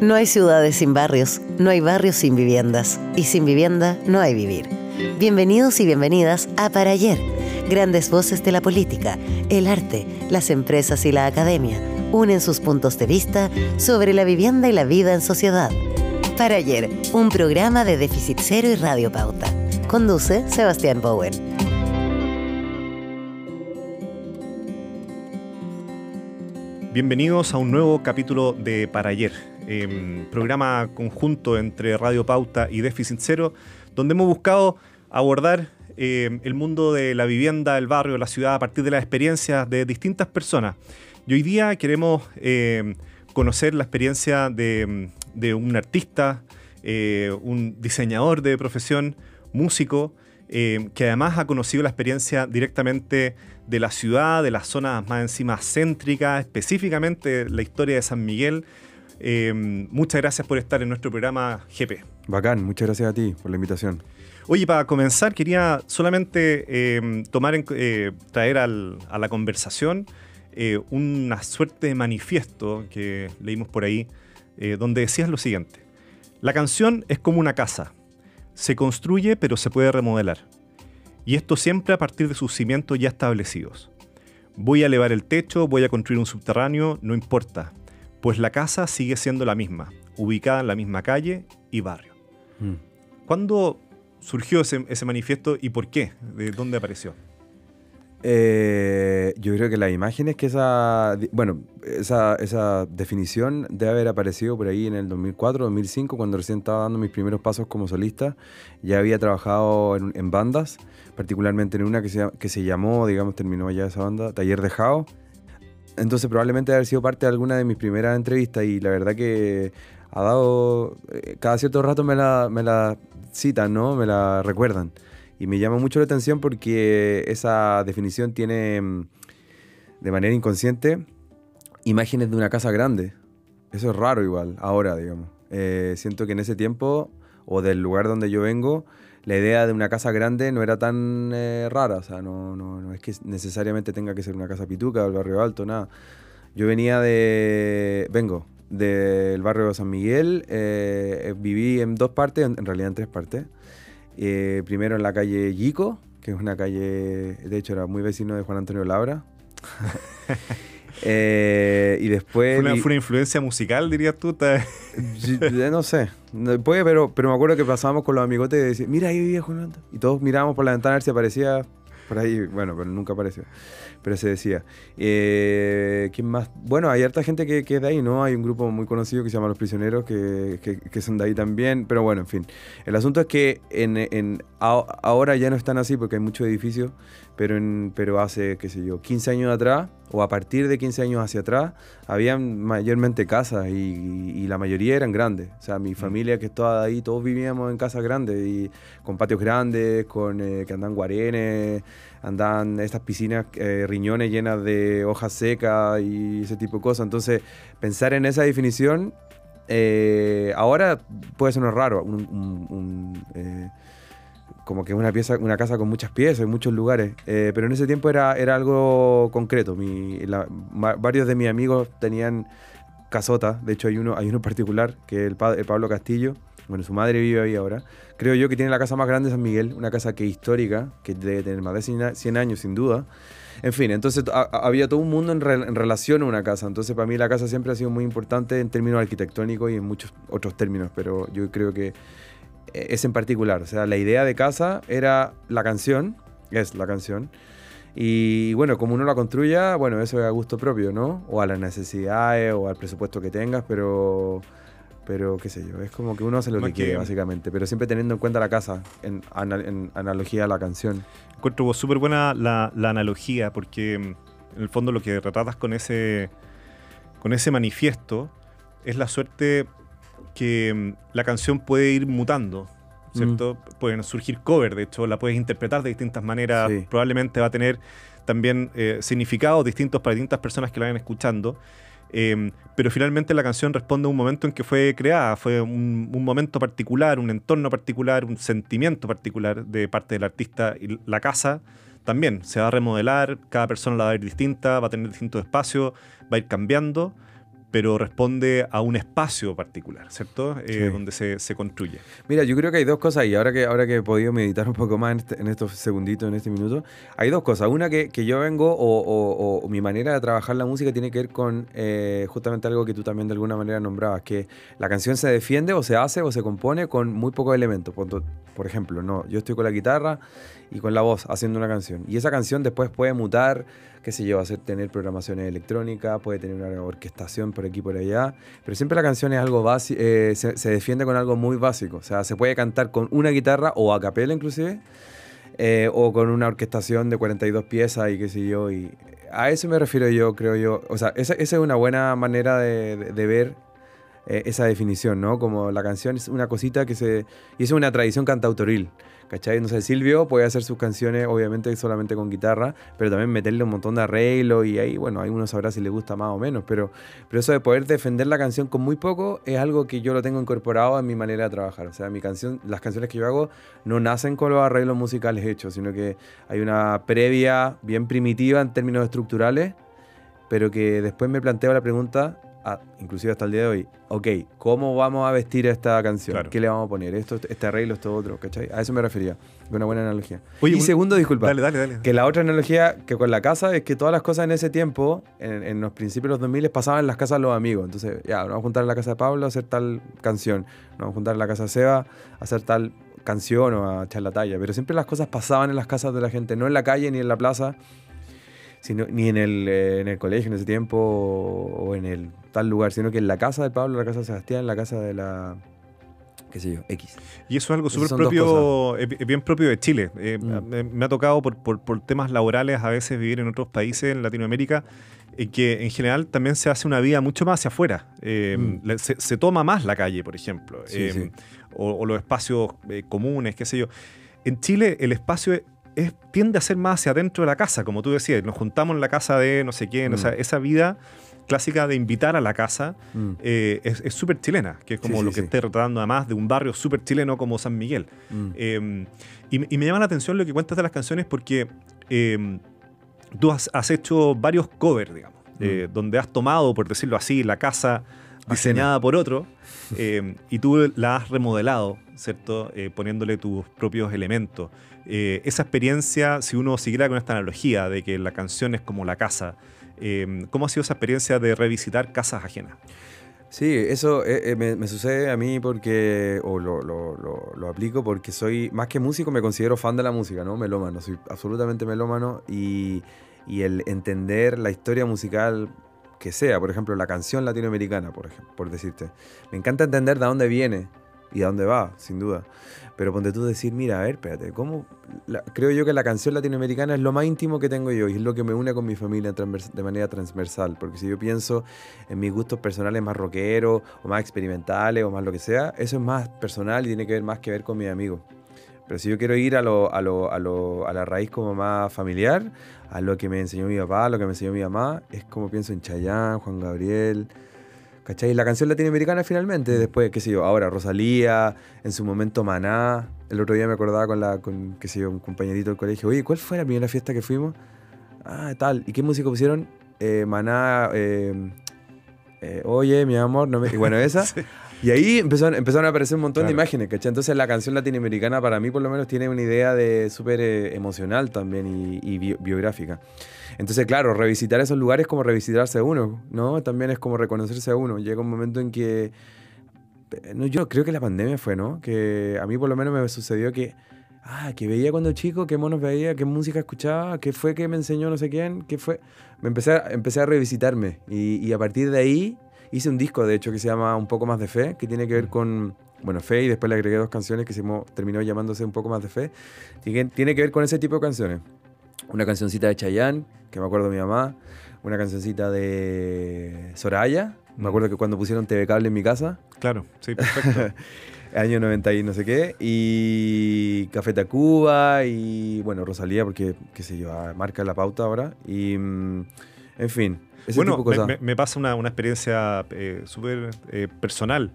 No hay ciudades sin barrios, no hay barrios sin viviendas, y sin vivienda no hay vivir. Bienvenidos y bienvenidas a Para Ayer, grandes voces de la política, el arte, las empresas y la academia unen sus puntos de vista sobre la vivienda y la vida en sociedad. Para Ayer, un programa de Déficit Cero y Radio Pauta. Conduce Sebastián Bowen. Bienvenidos a un nuevo capítulo de Para Ayer, em, programa conjunto entre Radio Pauta y Déficit Cero, donde hemos buscado abordar em, el mundo de la vivienda, el barrio, la ciudad a partir de las experiencias de distintas personas. Y hoy día queremos em, conocer la experiencia de, un artista, eh, un diseñador de profesión, músico, que además ha conocido la experiencia directamente de la ciudad, de las zonas más encima céntricas, específicamente la historia de San Miguel. Eh, muchas gracias por estar en nuestro programa GP. Bacán, muchas gracias a ti por la invitación. Oye, para comenzar, quería solamente eh, tomar eh, traer a la conversación una suerte de manifiesto que leímos por ahí, donde decías lo siguiente. La canción es como una casa. Se construye, pero se puede remodelar y esto siempre a partir de sus cimientos ya establecidos. Voy a elevar el techo, voy a construir un subterráneo, no importa, pues la casa sigue siendo la misma, ubicada en la misma calle y barrio. Mm. ¿Cuándo surgió ese, ese, manifiesto y por qué? ¿De dónde apareció? Eh, yo creo que la imagen es que esa, bueno, esa, esa, definición debe haber aparecido por ahí en el 2004, 2005, cuando recién estaba dando mis primeros pasos como solista. Ya había trabajado en, en bandas particularmente en una que se, que se llamó, digamos, terminó ya esa banda, Taller de Jao. Entonces probablemente haber sido parte de alguna de mis primeras entrevistas y la verdad que ha dado, eh, cada cierto rato me la, me la citan, ¿no? Me la recuerdan. Y me llama mucho la atención porque esa definición tiene mm, de manera inconsciente imágenes de una casa grande. Eso es raro igual, ahora, digamos. Eh, siento que en ese tiempo, o del lugar donde yo vengo, la idea de una casa grande no era tan eh, rara, o sea, no, no, no, es que necesariamente tenga que ser una casa pituca o el barrio alto, nada. Yo venía de, vengo del barrio de San Miguel, eh, viví en dos partes, en, realidad en tres partes. Eh, primero en la calle Yico, que es una calle, de hecho era muy vecino de Juan Antonio Labra. Eh, y después. ¿Fue una, influencia musical, dirías tú? no sé. Puede, pero, pero me acuerdo que pasábamos con los amigotes y decían, mira ahí vivía Juan Y todos mirábamos por la ventana a ver si aparecía por ahí. Bueno, pero nunca apareció. Pero se decía. Eh, ¿Quién más? Bueno, hay harta gente que, que, es de ahí, ¿no? Hay un grupo muy conocido que se llama Los Prisioneros que, que, son de ahí también. Pero bueno, en fin. El asunto es que en, en, ahora ya no están así porque hay muchos edificios pero, en, pero hace, qué sé yo, 15 años atrás, o a partir de 15 años hacia atrás, habían mayormente casas y, la mayoría eran grandes. O sea, mi mm. familia que estaba ahí, todos vivíamos en casas grandes, y con patios grandes, con eh, que andan guarenes, andan estas piscinas eh, riñones llenas de hojas secas y ese tipo de cosas. Entonces, pensar en esa definición, eh, ahora puede ser raro. un como que una pieza, una casa con muchas piezas, en muchos lugares. Eh, pero en ese tiempo era, era algo concreto. Mi, varios de mis amigos tenían casotas. De hecho, hay uno, hay uno particular, que es el, Pablo Castillo. Bueno, su madre vive ahí ahora. Creo yo que tiene la casa más grande de San Miguel, una casa que histórica, que debe tener más de 100 años sin duda. En fin, entonces había todo un mundo en, en, relación a una casa. Entonces para mí la casa siempre ha sido muy importante en términos arquitectónicos y en muchos otros términos, pero yo creo que es en particular. O sea, la idea de casa era la canción, es la canción. Y bueno, como uno la construya, bueno, eso es a gusto propio, ¿no? O a las necesidades o al presupuesto que tengas, pero, pero qué sé yo, es como que uno hace lo que, quiere, básicamente, pero siempre teniendo en cuenta la casa, en, analogía a la canción. Encuentro súper buena la, la, analogía, porque mm, en el fondo lo que retratas con ese, con ese manifiesto es la suerte que mm, la canción puede ir mutando, ¿cierto? Mm. Pueden surgir covers, de hecho, la puedes interpretar de distintas maneras, probablemente va a tener también eh, significados distintos para distintas personas que la vayan escuchando. Em, pero finalmente la canción responde a un momento en que fue creada, fue un, momento particular, un entorno particular, un sentimiento particular de parte del artista y la casa también. Se va a remodelar, cada persona la va a ver distinta, va a tener distintos espacios, va a ir cambiando, pero responde a un espacio particular, ¿cierto? Eh, Sí. donde se, se construye. Mira, yo creo que hay dos cosas y ahora que, ahora que he podido meditar un poco más en, este- en estos segunditos, en este minuto, hay dos cosas. Una que, que yo vengo o, o- o mi manera de trabajar la música tiene que ver con eh, justamente algo que tú también de alguna manera nombrabas, que la canción se defiende o se hace o se compone con muy pocos elementos. Por ejemplo, no, yo estoy con la guitarra y con la voz haciendo una canción y esa canción después puede mutar, qué sé yo, hacer tener programaciones electrónicas, puede tener una orquestación por aquí por allá, pero siempre la canción es algo básico, se, se defiende con algo muy básico. O sea, se puede cantar con una guitarra o a capela inclusive, eh, o con una orquestación de 42 piezas y qué sé yo. Y a eso me refiero yo, creo yo. O sea, esa, esa es una buena manera de, de- de ver eh, esa definición, ¿no? Como la canción es una cosita que se... Y es una tradición cantautoril. ¿Cachai? No sé, Silvio puede hacer sus canciones obviamente solamente con guitarra, pero también meterle un montón de arreglo y ahí, bueno, ahí uno sabrá si le gusta más o menos, pero, pero eso de poder defender la canción con muy poco es algo que yo lo tengo incorporado en mi manera de trabajar. O sea, mi canción, las canciones que yo hago no nacen con los arreglos musicales hechos, sino que hay una previa bien primitiva en términos estructurales, pero que después me planteo la pregunta, ah, inclusive hasta el día de hoy, ok, ¿cómo vamos a vestir esta canción? Claro. ¿Qué le vamos a poner? Esto, este arreglo, esto otro, ¿cachai? A eso me refería, una buena analogía. Oye, y un- segundo, disculpa, Dale, dale, dale. que la otra analogía que con la casa es que todas las cosas en ese tiempo, en, en los principios de los 2000, pasaban en las casas de los amigos. Entonces, ya, nos vamos a juntar en la casa de Pablo a hacer tal canción, nos vamos a juntar en la casa de Seba a hacer tal canción o a echar la talla. Pero siempre las cosas pasaban en las casas de la gente, no en la calle ni en la plaza, sino, ni en el, eh, en el colegio en ese tiempo o, o en el tal lugar, sino que en la casa de Pablo, en la casa de Sebastián, en la casa de la, qué sé yo, X. Y eso es algo súper propio, bi- es bien propio de Chile. Eh, Mm. me, me ha tocado por, por- por temas laborales a veces vivir en otros países en Latinoamérica en que en general también se hace una vida mucho más hacia afuera. Eh, Mm. se, se toma más la calle, por ejemplo, Sí, Eh, sí. O, o los espacios eh, comunes, qué sé yo. En Chile el espacio es- tiende a ser más hacia adentro de la casa, como tú decías. Nos juntamos en la casa de no sé quién, o Mm. sea, esa vida clásica de invitar a la casa Mm, eh, es súper chilena, que es como Sí, lo sí, que sí. esté retratando además de un barrio súper chileno como San Miguel. mm. Eh, y, me- y me llama la atención lo que cuentas de las canciones porque eh, tú has, has hecho varios covers, digamos, eh, donde has tomado, por decirlo así, la casa diseñada por otro eh, y tú la has remodelado, ¿cierto? Eh, poniéndole tus propios elementos. Eh, esa experiencia, si uno siguiera con esta analogía de que la canción es como la casa, eh, ¿cómo ha sido esa experiencia de revisitar casas ajenas? Sí, eso eh, eh, me, me sucede a mí porque, o lo, lo- lo- lo aplico porque soy, más que músico, me considero fan de la música, ¿no? Melómano, soy absolutamente melómano y, y el entender la historia musical que sea, por ejemplo, la canción latinoamericana, por, ejemplo, por decirte. Me encanta entender de dónde viene y a dónde va, sin duda. Pero ponte tú decir, mira, a ver, espérate, ¿cómo? creo yo que la canción latinoamericana es lo más íntimo que tengo yo y es lo que me une con mi familia de manera transversal. Porque si yo pienso en mis gustos personales más rockeros o más experimentales o más lo que sea, eso es más personal y tiene que ver más que ver con mis amigos. Pero si yo quiero ir a, lo, a, lo, a, lo, a la raíz como más familiar, a lo que me enseñó mi papá, a lo que me enseñó mi mamá, es como pienso en Chayanne, Juan Gabriel, ¿cachai? La canción latinoamericana finalmente, después, qué sé yo, ahora Rosalía, en su momento Maná. El otro día me acordaba con, la, con qué sé yo, un compañerito del colegio, oye, ¿cuál fue la primera fiesta que fuimos? Ah, tal. ¿Y qué música pusieron? Eh, Maná, eh, eh, oye, mi amor, no me... Y bueno, esa. Y ahí empezaron, empezaron a aparecer un montón de Claro. imágenes, ¿cachai? Entonces la canción latinoamericana para mí por lo menos tiene una idea de súper eh, emocional también y, y bio- biográfica. Entonces, claro, revisitar esos lugares es como revisitarse a uno, ¿no? También es como reconocerse a uno. Llega un momento en que... eh, No, yo creo que la pandemia fue, ¿no? Que a mí por lo menos me sucedió que... Ah, que veía cuando chico, qué monos veía, qué música escuchaba, qué fue que me enseñó no sé quién, qué fue... Me empecé a, empecé a revisitarme y, y a partir de ahí hice un disco, de hecho, que se llama Un poco más de fe, que tiene que ver con, bueno, fe y después le agregué dos canciones que se terminó llamándose Un poco más de fe. Tiene, tiene que ver con ese tipo de canciones. Una cancioncita de Chayanne, que me acuerdo de mi mamá, una cancioncita de Soraya, me acuerdo que cuando pusieron TV Cable en mi casa, Claro, sí, perfecto. año 90 y no sé qué, y Café Tacuba, y bueno, Rosalía, porque, qué sé yo, ah, marca la pauta ahora, y mm, en fin, ese bueno, tipo de me, me- me pasa una, una experiencia eh, súper eh, personal,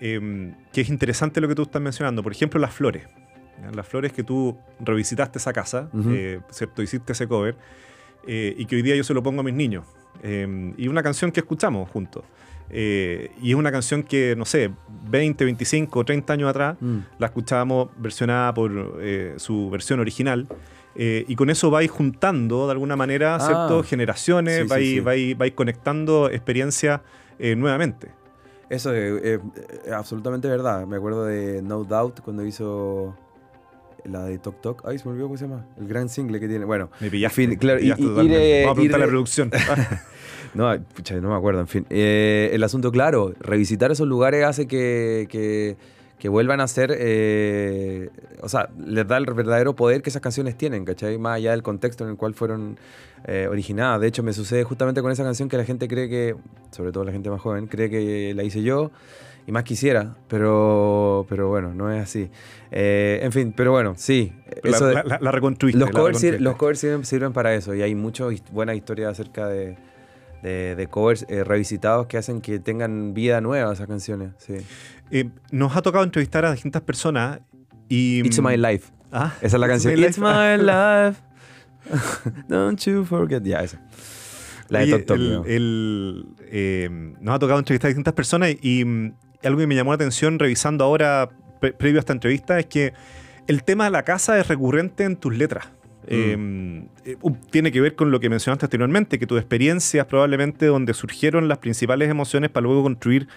eh, que es interesante lo que tú estás mencionando. Por ejemplo, las flores. Las flores que tú revisitaste esa casa, Ujú. eh, ¿cierto? Hiciste ese cover, eh, y que hoy día yo se lo pongo a mis niños. eh, y una canción que escuchamos juntos. Eh, y es una canción que, no sé, 20, 25, 30 años atrás, Mm. la escuchábamos versionada por su versión original. Eh, y con eso vais juntando de alguna manera, Ah. ¿cierto? Generaciones, Sí, vais, sí. vais- vais conectando experiencias eh, nuevamente. Eso es, es- es absolutamente verdad. Me acuerdo de No Doubt cuando hizo la de Tok Tok. Ay, se me olvidó cómo se llama. El gran single que tiene. Bueno, Me pillaste. En fin, claro, me pillaste y- y- totalmente. ir, eh, Vamos a eh, la producción. no, pucha, no me acuerdo. En fin, Eh, el asunto, claro, revisitar esos lugares hace que, que- que vuelvan a ser. eh, o sea, les da el verdadero poder que esas canciones tienen, ¿cachai? Más allá del contexto en el cual fueron eh, originadas. De hecho, me sucede justamente con esa canción que la gente cree que, sobre todo la gente más joven, cree que la hice yo. Y más quisiera, pero, pero bueno, no es así. Eh, en fin, pero bueno, sí. la, eso de- la- la- la reconstruiste. los covers, los sirven, sirven para eso y hay muchas buenas historias acerca de, de- de covers eh, revisitados que hacen que tengan vida nueva esas canciones. Sí. Eh, nos ha tocado entrevistar a distintas personas y... It's My Life. Ah, Esa es la It's canción. My It's My Life. Don't you forget. Ya, esa. La de el, eh, nos ha tocado entrevistar a distintas personas y, mm, algo que me llamó la atención revisando ahora, pre- previo a esta entrevista, es que el tema de la casa es recurrente en tus letras. Eh, eh, tiene que ver con lo que mencionaste anteriormente, que tus experiencias probablemente donde surgieron las principales emociones para luego construir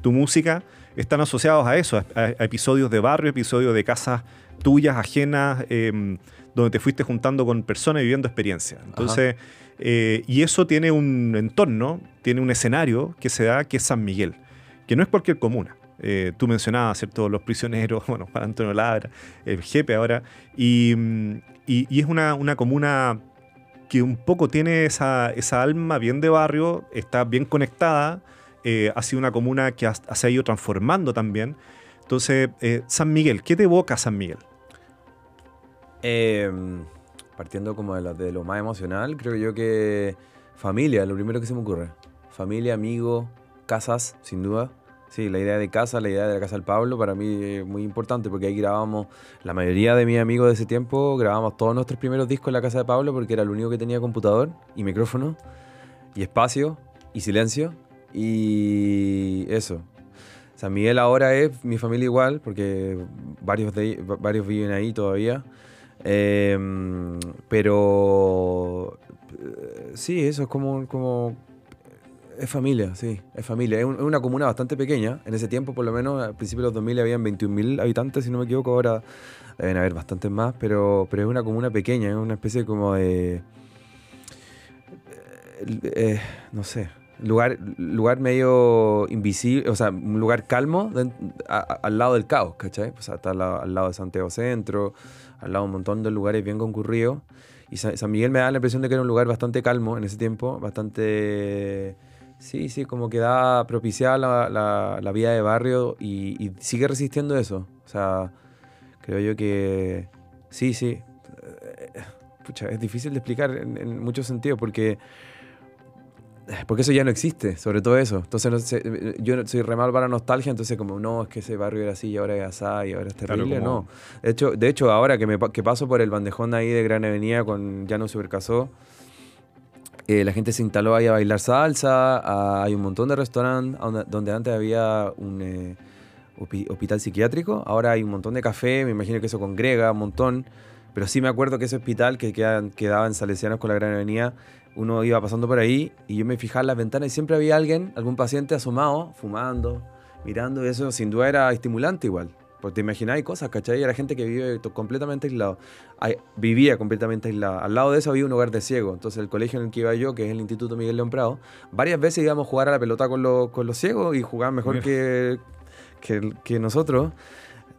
tu música están asociados a eso, a, episodios de barrio, episodios de casas tuyas, ajenas, eh, donde te fuiste juntando con personas y viviendo experiencias. Entonces, eh, y eso tiene un entorno, tiene un escenario que se da, que es San Miguel, que no es cualquier comuna. Eh, tú mencionabas, ¿cierto? Los prisioneros, bueno, para Antonio Labra, el Jepe ahora, y, mm, y- es una, una comuna que un poco tiene esa, esa alma bien de barrio, está bien conectada, eh, ha sido una comuna que ha- se ha ido transformando también. Entonces, eh, San Miguel, ¿qué te evoca San Miguel? Eh, partiendo como de lo, de lo más emocional, creo yo que familia, lo primero que se me ocurre. Familia, amigos, casas, sin duda. Sí, la idea de casa, la idea de la casa del Pablo, para mí es muy importante porque ahí grabábamos, la mayoría de mis amigos de ese tiempo, grabábamos todos nuestros primeros discos en la casa de Pablo porque era el único que tenía computador y micrófono y espacio y silencio y eso. San Miguel ahora es mi familia igual porque varios, de, varios viven ahí todavía. Em, pero eh, sí, eso es como, como es familia, sí, es familia. Es, un- es una comuna bastante pequeña. En ese tiempo, por lo menos, al principio de los 2000 habían 21.000 habitantes, si no me equivoco. Ahora deben haber bastantes más, pero, pero es una comuna pequeña, es una especie como de. eh, eh, no sé. Lugar, lugar medio invisible, o sea, un lugar calmo den- a- a- al lado del caos, ¿cachai? O sea, está al lado, al lado de Santiago Centro, al lado de un montón de lugares bien concurridos. Y Sa- San Miguel me da la impresión de que era un lugar bastante calmo en ese tiempo, bastante... Sí, sí, como que da propiciada la, la- la vida de barrio y, y sigue resistiendo eso. O sea, creo yo que sí, sí. Eh, Pucha, es difícil de explicar en, en muchos sentidos porque... Porque eso ya no existe, sobre todo eso. Entonces, no sé, yo soy re mal para nostalgia, entonces como, no, es que ese barrio era así y ahora es asá y ahora es terrible, no. De hecho, de hecho ahora que, me, que paso por el bandejón ahí de Gran Avenida con Llano Supercasó, eh, la gente se instaló ahí a bailar salsa, hay un montón de restaurantes donde, antes había un eh, hospital psiquiátrico, ahora hay un montón de café, me imagino que eso congrega un montón, pero sí me acuerdo que ese hospital que queda- quedaba en Salesianos con la Gran Avenida, uno iba pasando por ahí y yo me fijaba en las ventanas y siempre había alguien, algún paciente asomado, fumando, mirando, y eso sin duda era estimulante igual. Porque te imagináis cosas, ¿cachai? Era gente que vive completamente aislado. Ay, vivía completamente aislada. Al lado de eso había un hogar de ciegos. Entonces el colegio en el que iba yo, que es el Instituto Miguel León Prado, varias veces íbamos a jugar a la pelota con, los- con los ciegos y jugaban mejor que, que, que nosotros.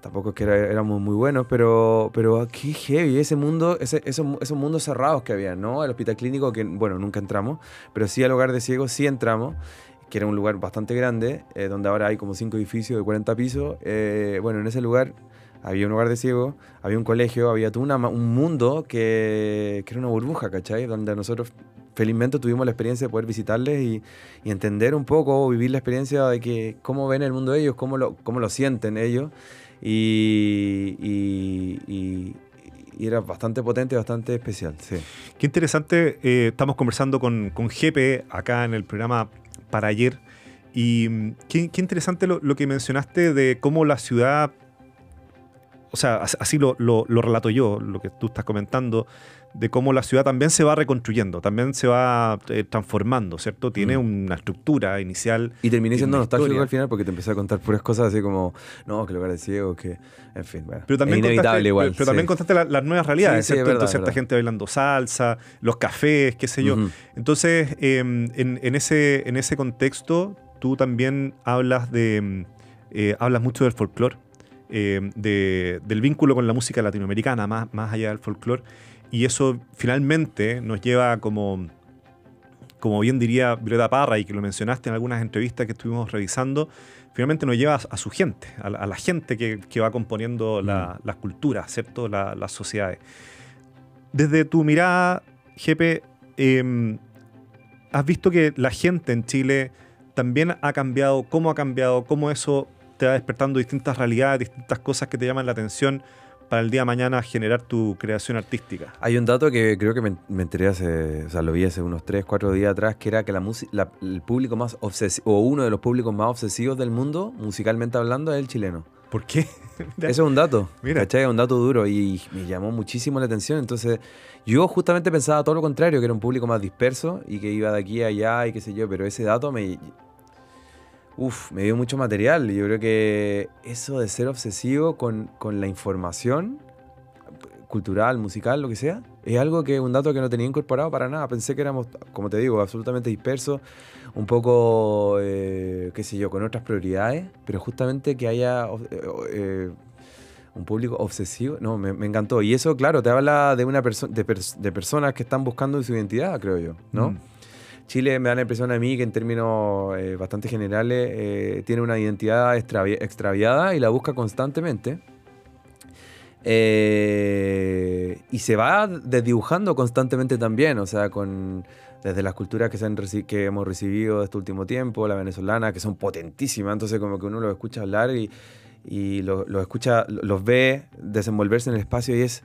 Tampoco es que era- éramos muy buenos, pero, pero qué heavy ese mundo, ese, esos, esos mundos cerrados que había, ¿no? El hospital clínico, que bueno, nunca entramos, pero sí al hogar de ciegos sí entramos, que era un lugar bastante grande, eh, donde ahora hay como cinco edificios de 40 pisos. Eh, bueno, en ese lugar había un hogar de ciegos, había un colegio, había todo una un mundo que, que era una burbuja, ¿cachai? Donde nosotros felizmente tuvimos la experiencia de poder visitarles y, entender un poco, vivir la experiencia de que cómo ven el mundo ellos, cómo lo, cómo lo sienten ellos. Y, era bastante potente, bastante especial, sí. Qué interesante, eh, estamos conversando con, con GP acá en el programa para ayer. Y mm, qué, interesante lo, que mencionaste de cómo la ciudad o sea, as- así lo, lo- lo relato yo, lo que tú estás comentando, de cómo la ciudad también se va reconstruyendo, también se va eh, transformando, ¿cierto? Tiene Mm. una estructura inicial. Y terminé siendo nostálgico al final porque te empecé a contar puras cosas así como, no, que lugar de ciego, que, en fin, bueno. Pero también es inevitable contaste, igual. pero, pero también contaste la- las nuevas realidades, Sí, sí, es ¿cierto? verdad, Entonces, es cierta gente bailando salsa, los cafés, qué sé yo. Entonces, eh, en, en ese, en ese contexto, tú también hablas de. mm, eh, hablas mucho del folclore, eh, de- del vínculo con la música latinoamericana, más, más allá del folclore. Y eso finalmente nos lleva como. Como bien diría Violeta Parra, y que lo mencionaste en algunas entrevistas que estuvimos revisando, finalmente nos lleva a, a su gente, a la, a la gente que, que va componiendo la- las culturas, ¿cierto? La- las sociedades. Desde tu mirada, GP, em, ¿has visto que la gente en Chile también ha cambiado? ¿Cómo ha cambiado? ¿Cómo eso te va despertando distintas realidades, distintas cosas que te llaman la atención para el día de mañana generar tu creación artística? Hay un dato que creo que me, me enteré hace, o sea, lo vi hace unos 3, 4 días atrás, que era que la música, el público más obsesivo, o uno de los públicos más obsesivos del mundo, musicalmente hablando, es el chileno. ¿Por qué? Eso es un dato, Mira. ¿cachai? Es un dato duro y me llamó muchísimo la atención. Entonces, yo justamente pensaba todo lo contrario, que era un público más disperso y que iba de aquí a allá y qué sé yo, pero ese dato me... Uf, me dio mucho material yo creo que eso de ser obsesivo con, con la información cultural, musical, lo que sea, es algo que un dato que no tenía incorporado para nada. Pensé que éramos, como te digo, absolutamente dispersos, un poco, eh, qué sé yo, con otras prioridades, pero justamente que haya eh, eh, un público obsesivo, no, me, me encantó. Y eso, claro, te habla de una persona de, pers- de personas que están buscando su identidad, creo yo, ¿no? Mm. Chile me da la impresión a mí que en términos eh, bastante generales eh, tiene una identidad extravi- extraviada y la busca constantemente. Eh, y se va desdibujando constantemente también, o sea, con, desde las culturas que, se han que hemos recibido este último tiempo, la venezolana, que son potentísimas, entonces como que uno los escucha hablar y, y lo- los escucha, los ve desenvolverse en el espacio y es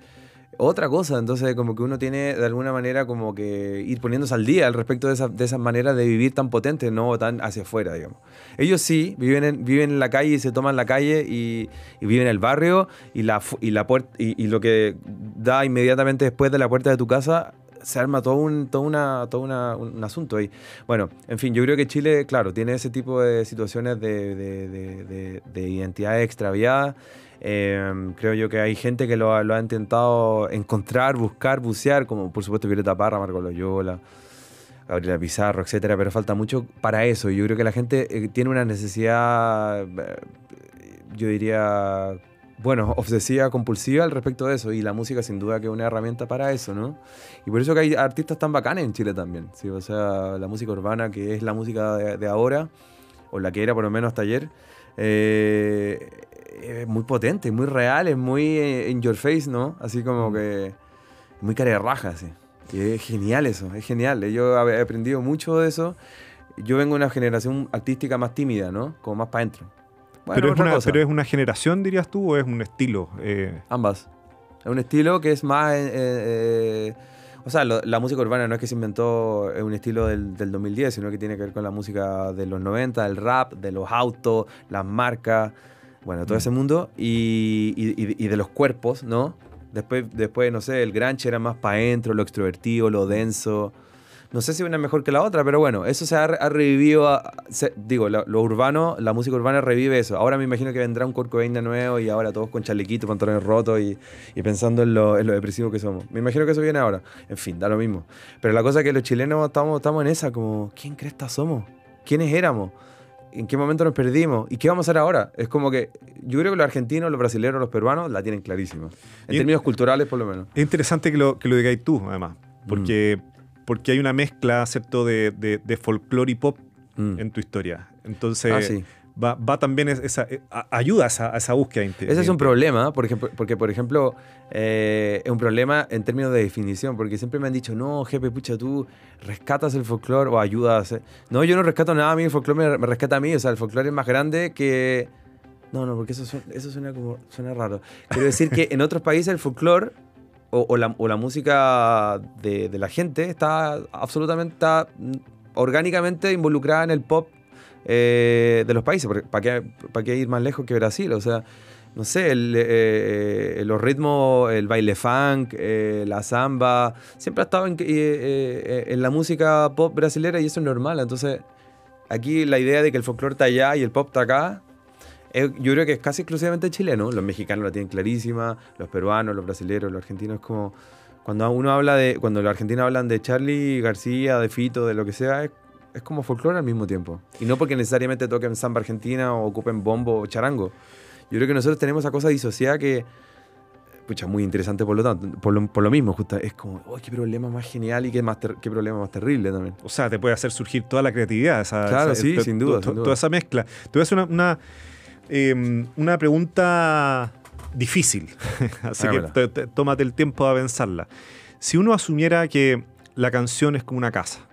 otra cosa, entonces como que uno tiene de alguna manera como que ir poniéndose al día al respecto de esas de esas maneras de vivir tan potentes, no tan hacia afuera, digamos. Ellos sí, viven en, viven en la calle y se toman la calle y, viven en el barrio y, la, y, la y lo que da inmediatamente después de la puerta de tu casa se arma todo un, todo una, todo una- un asunto ahí. Bueno, en fin, yo creo que Chile, claro, tiene ese tipo de situaciones de, de, de- de- de identidades extraviadas. Eh, creo yo que hay gente que lo, lo ha intentado encontrar, buscar, bucear, como por supuesto Violeta Parra, Marco Loyola, Gabriela Pizarro, etcétera, pero falta mucho para eso. Yo creo que la gente eh, tiene una necesidad, eh, yo diría, bueno, obsesiva, compulsiva al respecto de eso, y la música sin duda que es una herramienta para eso, ¿no? Y por eso que hay artistas tan bacanes en Chile también, ¿sí? O sea, la música urbana, que es la música de, de ahora, o la que era por lo menos hasta ayer, eh, es muy potente, muy real, es muy eh, in your face, ¿no? Así como que muy cara de raja, así. Y es genial eso, es genial. Yo he aprendido mucho de eso. Yo vengo de una generación artística más tímida, ¿no? Como más para adentro. Bueno, pero, es una, cosa. pero es una generación, dirías tú, o es un estilo. Eh, Ambas. Es un estilo que es más... eh, eh, o sea, lo- la música urbana no es que se inventó en un estilo del, del 2010, sino que tiene que ver con la música de los 90, del rap, de los autos, las marcas, bueno, todo Mm. ese mundo, y, y- y- y de los cuerpos, ¿no? Después, después no sé, el grunge era más para adentro, lo extrovertido, lo denso. No sé si una es mejor que la otra, pero bueno, eso se ha, re- ha revivido, a- se- digo, lo, lo urbano, la música urbana revive eso. Ahora me imagino que vendrá un Kurt Cobain de nuevo y ahora todos con chalequito, pantalones rotos y, y pensando en lo, en lo depresivo que somos. Me imagino que eso viene ahora. En fin, da lo mismo. Pero la cosa es que los chilenos estamos, estamos en esa, como, ¿quién cresta somos? ¿Quiénes éramos? ¿En qué momento nos perdimos? ¿Y qué vamos a hacer ahora? Es como que yo creo que los argentinos, los brasileños, los peruanos la tienen clarísima. En Y- términos culturales, por lo menos. Es interesante que lo, que lo digáis tú, además, porque, porque hay una mezcla, ¿cierto?, de, de, de folclore y pop Mm. en tu historia. Entonces, Ah, sí. va, va también es- esa, eh, a- ayuda a esa, a esa búsqueda. Ese es un problema, por ejemplo, porque, por ejemplo, eh, es un problema en términos de definición, porque siempre me han dicho, no, jefe, pucha, tú rescatas el folclore o ayudas. a hacer-". No, yo no rescato nada a mí, el folclore me, me rescata a mí, o sea, el folclore es más grande que... No, no, porque eso suena, eso suena como suena raro. Quiero decir que en otros países el folclore o, la, o la música de, la gente está absolutamente, está orgánicamente involucrada en el pop eh, de los países. ¿Para qué, ¿Para qué ir más lejos que Brasil? O sea, no sé, el, eh, eh, los ritmos, el baile funk, la samba, siempre ha estado en, en, la música pop brasilera y eso es normal. Entonces, aquí la idea de que el folclore está allá y el pop está acá, yo creo que es casi exclusivamente chileno. Los mexicanos la tienen clarísima, los peruanos, los brasileños, los argentinos, es como... Cuando uno habla de, cuando los argentinos hablan de Charlie García, de Fito, de lo que sea, es, es como folclore al mismo tiempo. Y no porque necesariamente toquen samba argentina o ocupen bombo o charango. Yo creo que nosotros tenemos esa cosa disociada que, pucha, muy interesante por lo tanto, por lo, mismo, justo, es como, oh, qué problema más genial y qué, más qué problema más terrible también. O sea, te puede hacer surgir toda la creatividad, esa, claro, sí, sin, duda, Toda esa mezcla. Te voy a hacer una, una, em, una pregunta difícil, así que tómate el tiempo a pensarla. Si uno asumiera que la canción es como una casa,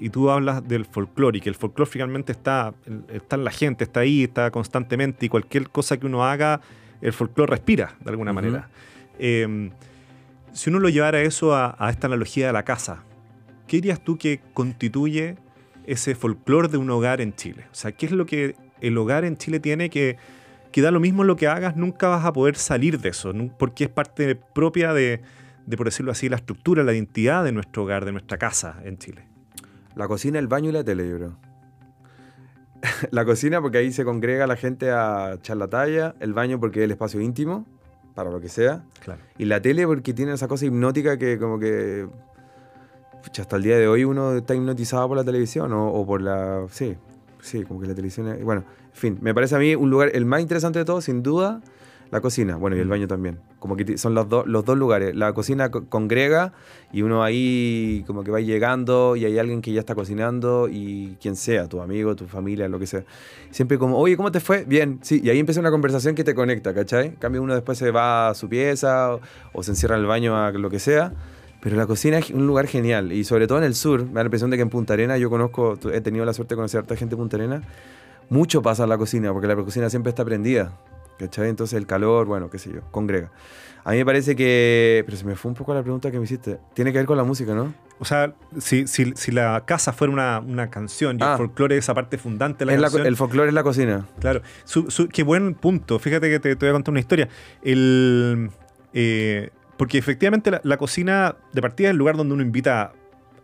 y tú hablas del folclore y que el folclore finalmente está, está en la gente, está ahí, está constantemente y cualquier cosa que uno haga, el folclore respira de alguna manera. Em, si uno lo llevara eso a, esta analogía de la casa, ¿qué dirías tú que constituye ese folclore de un hogar en Chile? O sea, ¿qué es lo que el hogar en Chile tiene que, que da lo mismo lo que hagas, nunca vas a poder salir de eso, porque es parte propia de, de, por decirlo así, la estructura, la identidad de nuestro hogar, de nuestra casa en Chile? La cocina, el baño y la tele, yo creo. la cocina porque ahí se congrega la gente a echar la talla, el baño porque es el espacio íntimo, para lo que sea. Claro. Y la tele porque tiene esa cosa hipnótica que como que... hasta el día de hoy uno está hipnotizado por la televisión o, por la... Sí, sí, como que la televisión... Es, bueno, en fin, me parece a mí un lugar, el más interesante de todo, sin duda, la cocina, bueno, y el mm. baño también. Como que son los, los dos lugares. La cocina congrega y uno ahí como que va llegando y hay alguien que ya está cocinando y quien sea, tu amigo, tu familia, lo que sea. Siempre como, oye, ¿cómo te fue? Bien, sí. Y ahí empieza una conversación que te conecta, ¿cachai? cambio, uno después se va a su pieza o, se encierra en el baño a lo que sea. Pero la cocina es un lugar genial y sobre todo en el sur, me da la impresión de que en Punta Arena, yo conozco, he tenido la suerte de conocer a harta gente de Punta Arena, mucho pasa en la cocina, porque la cocina siempre está prendida. ¿Cachai? Entonces el calor, bueno, qué sé yo, congrega. A mí me parece que. Pero se me fue un poco la pregunta que me hiciste. Tiene que ver con la música, ¿no? O sea, si, si, si la casa fuera una, una canción y el ah. folclore es esa parte fundante de la canción. el folclore es la cocina. Claro. qué buen punto. Fíjate que te, voy a contar una historia. El, eh, porque efectivamente la, cocina de partida es el lugar donde uno invita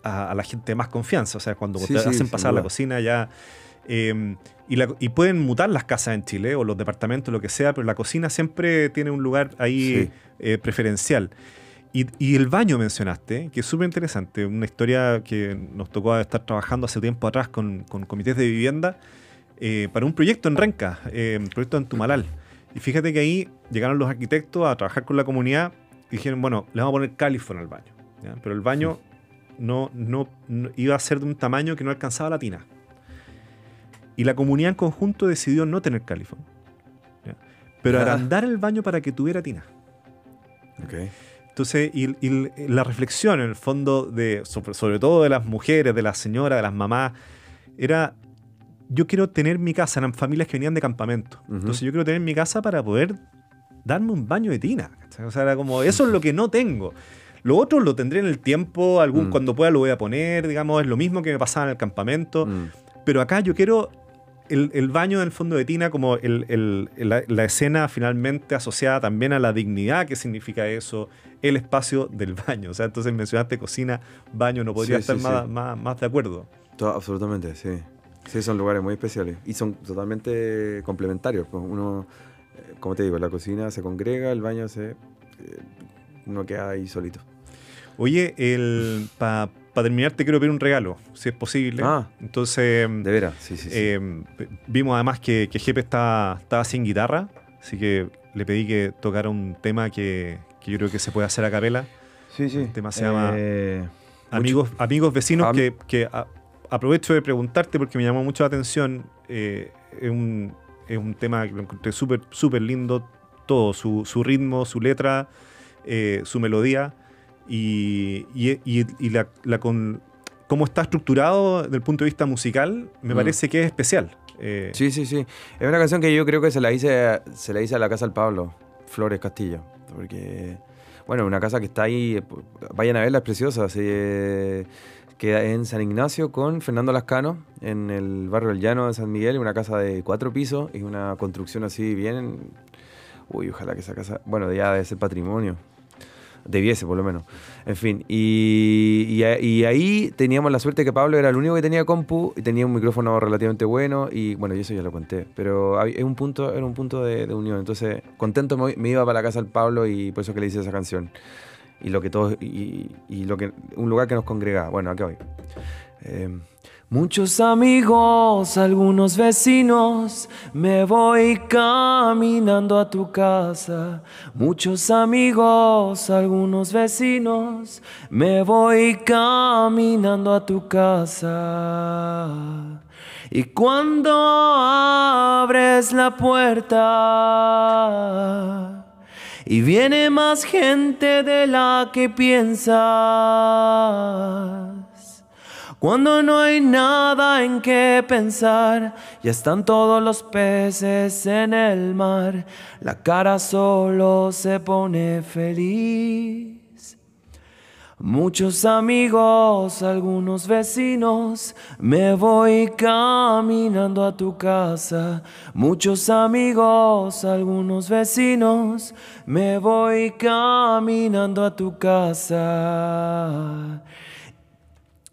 a, la gente más confianza. O sea, cuando te hacen pasar la cocina ya. Eh, y, pueden mutar las casas en Chile o los departamentos, lo que sea, pero la cocina siempre tiene un lugar ahí eh, preferencial. Y, el baño mencionaste, que es súper interesante, una historia que nos tocó estar trabajando hace tiempo atrás con, comités de vivienda eh, para un proyecto en Renca, eh, un proyecto en Tumalal. Y fíjate que ahí llegaron los arquitectos a trabajar con la comunidad dijeron, bueno, le vamos a poner califón al baño. Pero el baño no, no, iba a ser de un tamaño que no alcanzaba la tina. Y la comunidad en conjunto decidió no tener califón. Pero agrandar el baño para que tuviera tina. Entonces, y, la reflexión en el fondo, de, sobre, todo de las mujeres, de las señoras, de las mamás, era, yo quiero tener mi casa, eran familias que venían de campamento. Entonces yo quiero tener mi casa para poder darme un baño de tina. O sea, era como, eso es lo que no tengo. Lo otro lo tendré en el tiempo, algún, mm. cuando pueda lo voy a poner, digamos, es lo mismo que me pasaba en el campamento. Mm. Pero acá yo quiero el, baño en el fondo de Tina como la, escena finalmente asociada también a la dignidad que significa eso, el espacio del baño. O sea, entonces mencionaste cocina, baño, no podría estar más, Más, de acuerdo. absolutamente, sí. Sí, son lugares muy especiales y son totalmente complementarios. Pues uno, como te digo, la cocina se congrega, el baño se... Eh, uno queda ahí solito. Oye, el para terminar te quiero pedir un regalo, si es posible. Ah, entonces. De veras, sí, sí. Eh, vimos además que, que Jepe estaba, estaba sin guitarra, así que le pedí que tocara un tema que, yo creo que se puede hacer a capela. Sí, sí. El tema se llama eh, Amigos, amigos Vecinos, que, aprovecho de preguntarte porque me llamó mucho la atención. Eh, un, es, un, tema que lo encontré súper, súper lindo, todo, su, su ritmo, su letra, su melodía y, y, la, con cómo está estructurado desde el punto de vista musical, me mm. parece que es especial. Eh, sí, sí, sí. Es una canción que yo creo que se la hice, se la hice a la casa del Pablo, Flores Castillo. Porque, Bueno, una casa que está ahí, eh, vayan a verla, es preciosa. Se, queda en San Ignacio con Fernando Lascano, en el barrio del Llano de San Miguel, una casa de cuatro pisos y una construcción así bien... Uy, ojalá que esa casa, bueno, ya debe ser patrimonio. Debiese, por lo menos. En fin, y, y, ahí teníamos la suerte que Pablo era el único que tenía compu y tenía un micrófono relativamente bueno y bueno, y eso ya lo conté. Pero es un punto, era un punto de, unión. Entonces, contento me, me, iba para la casa del Pablo y por eso que le hice esa canción y lo que todos y, lo que un lugar que nos congrega. Bueno, aquí voy. Eh, muchos amigos, algunos vecinos, me voy caminando a tu casa. Muchos amigos, algunos vecinos, me voy caminando a tu casa. Y cuando abres la puerta, y viene más gente de la que piensas. Cuando no hay nada en qué pensar, ya están todos los peces en el mar, la cara solo se pone feliz. Muchos amigos, algunos vecinos, me voy caminando a tu casa. Muchos amigos, algunos vecinos, me voy caminando a tu casa.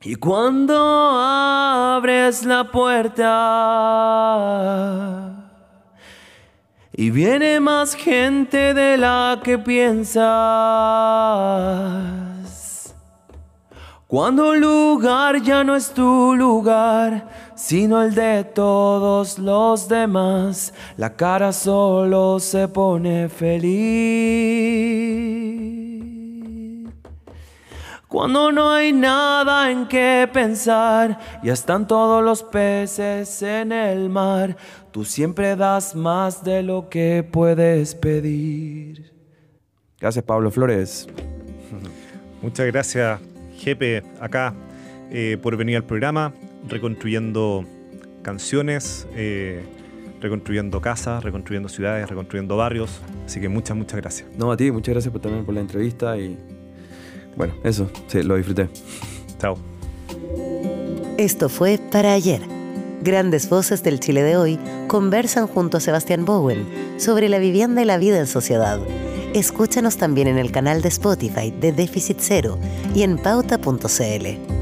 Y cuando abres la puerta, y viene más gente de la que piensas. Cuando el lugar ya no es tu lugar, sino el de todos los demás, la cara solo se pone feliz. Cuando no hay nada en qué pensar, ya están todos los peces en el mar, tú siempre das más de lo que puedes pedir. Gracias Pablo Flores. Muchas gracias Jepe acá eh, por venir al programa, reconstruyendo canciones, eh, reconstruyendo casas, reconstruyendo ciudades, reconstruyendo barrios. Así que muchas, muchas gracias. No, a ti, muchas gracias por, también por la entrevista y bueno, eso, sí, lo disfruté. Chao. Esto fue para ayer. Grandes voces del Chile de hoy conversan junto a Sebastián Bowen sobre la vivienda y la vida en sociedad Escúchanos también en el canal de Spotify de Déficit Cero y en pauta.cl.